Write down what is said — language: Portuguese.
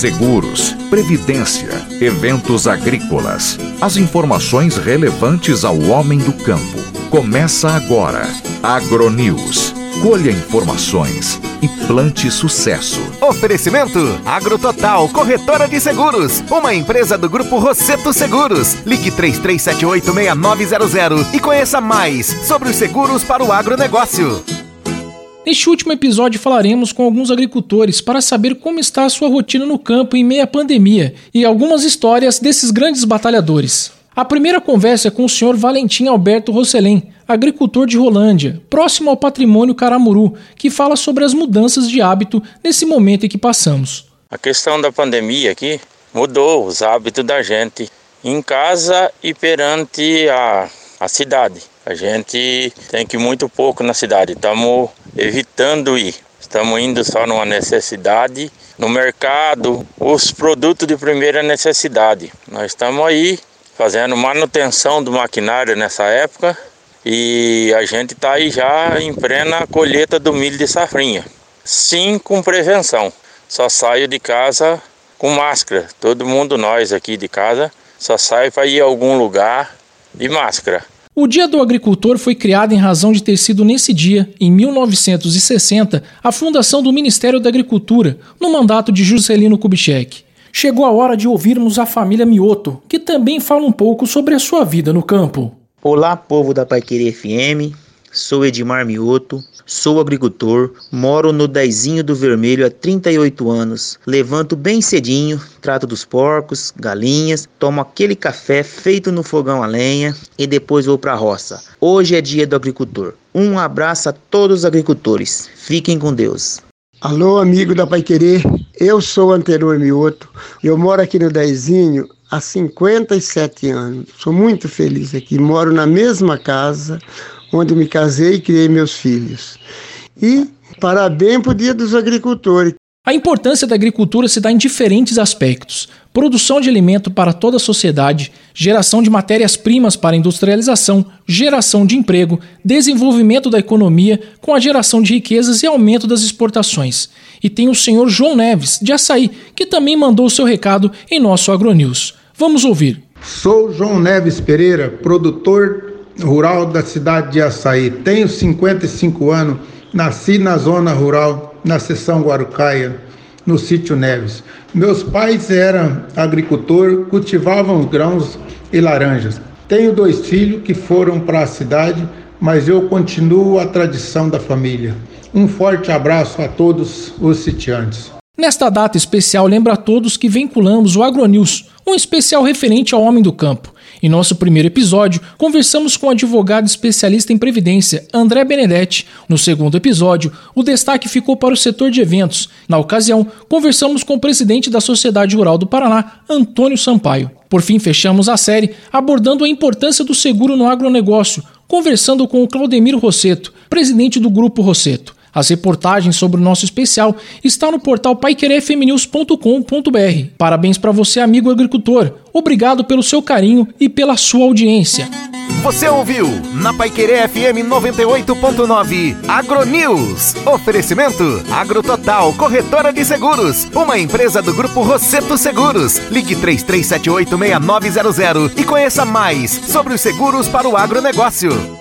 seguros, previdência, eventos agrícolas. As informações relevantes ao homem do campo. Começa agora. Agronews. Colha informações e plante sucesso. Oferecimento AgroTotal, corretora de seguros. Uma empresa do Grupo Rosseto Seguros. Ligue 33786900 e conheça mais sobre os seguros para o agronegócio. Neste último episódio falaremos com alguns agricultores para saber como está a sua rotina no campo em meio à pandemia e algumas histórias desses grandes batalhadores. A primeira conversa é com o senhor Valentim Alberto Rosselém, agricultor de Rolândia, próximo ao patrimônio Caramuru, que fala sobre as mudanças de hábito nesse momento em que passamos. A questão da pandemia aqui mudou os hábitos da gente em casa e perante a, a cidade. A gente tem que ir muito pouco na cidade, estamos evitando ir. Estamos indo só numa necessidade. No mercado, os produtos de primeira necessidade. Nós estamos aí fazendo manutenção do maquinário nessa época e a gente está aí já em plena colheita do milho de safrinha. Sim, com prevenção. Só saio de casa com máscara. Todo mundo, nós aqui de casa, só sai para ir a algum lugar de máscara. O Dia do Agricultor foi criado em razão de ter sido nesse dia, em 1960, a fundação do Ministério da Agricultura, no mandato de Juscelino Kubitschek. Chegou a hora de ouvirmos a família Mioto, que também fala um pouco sobre a sua vida no campo. Olá, povo da Paiqueria FM. Sou Edmar Mioto, sou agricultor, moro no Dezinho do Vermelho há 38 anos. Levanto bem cedinho, trato dos porcos, galinhas, tomo aquele café feito no fogão a lenha e depois vou para a roça. Hoje é dia do agricultor. Um abraço a todos os agricultores. Fiquem com Deus. Alô, amigo da Pai Querer, eu sou Antenor Mioto, eu moro aqui no Dezinho há 57 anos. Sou muito feliz aqui, moro na mesma casa onde me casei e criei meus filhos. E parabéns para o Dia dos Agricultores. A importância da agricultura se dá em diferentes aspectos: produção de alimento para toda a sociedade, geração de matérias-primas para a industrialização, geração de emprego, desenvolvimento da economia com a geração de riquezas e aumento das exportações. E tem o senhor João Neves, de Açaí, que também mandou o seu recado em nosso AgroNews. Vamos ouvir. Sou João Neves Pereira, produtor rural da cidade de Açaí. Tenho 55 anos, nasci na zona rural, na seção Guarucaia, no sítio Neves. Meus pais eram agricultor, cultivavam grãos e laranjas. Tenho dois filhos que foram para a cidade, mas eu continuo a tradição da família. Um forte abraço a todos os sitiantes. Nesta data especial, lembra a todos que vinculamos o AgroNews, um especial referente ao homem do campo. Em nosso primeiro episódio, conversamos com o advogado especialista em previdência, André Benedetti. No segundo episódio, o destaque ficou para o setor de eventos. Na ocasião, conversamos com o presidente da Sociedade Rural do Paraná, Antônio Sampaio. Por fim, fechamos a série abordando a importância do seguro no agronegócio, conversando com o Claudemiro Rosseto, presidente do Grupo Rosseto. As reportagens sobre o nosso especial estão no portal paiquerefmnews.com.br. Parabéns para você, amigo agricultor. Obrigado pelo seu carinho e pela sua audiência. Você ouviu na Paiquerê FM 98.9 AgroNews. Oferecimento AgroTotal, corretora de seguros. Uma empresa do grupo Rosseto Seguros. Ligue 33786900 e conheça mais sobre os seguros para o agronegócio.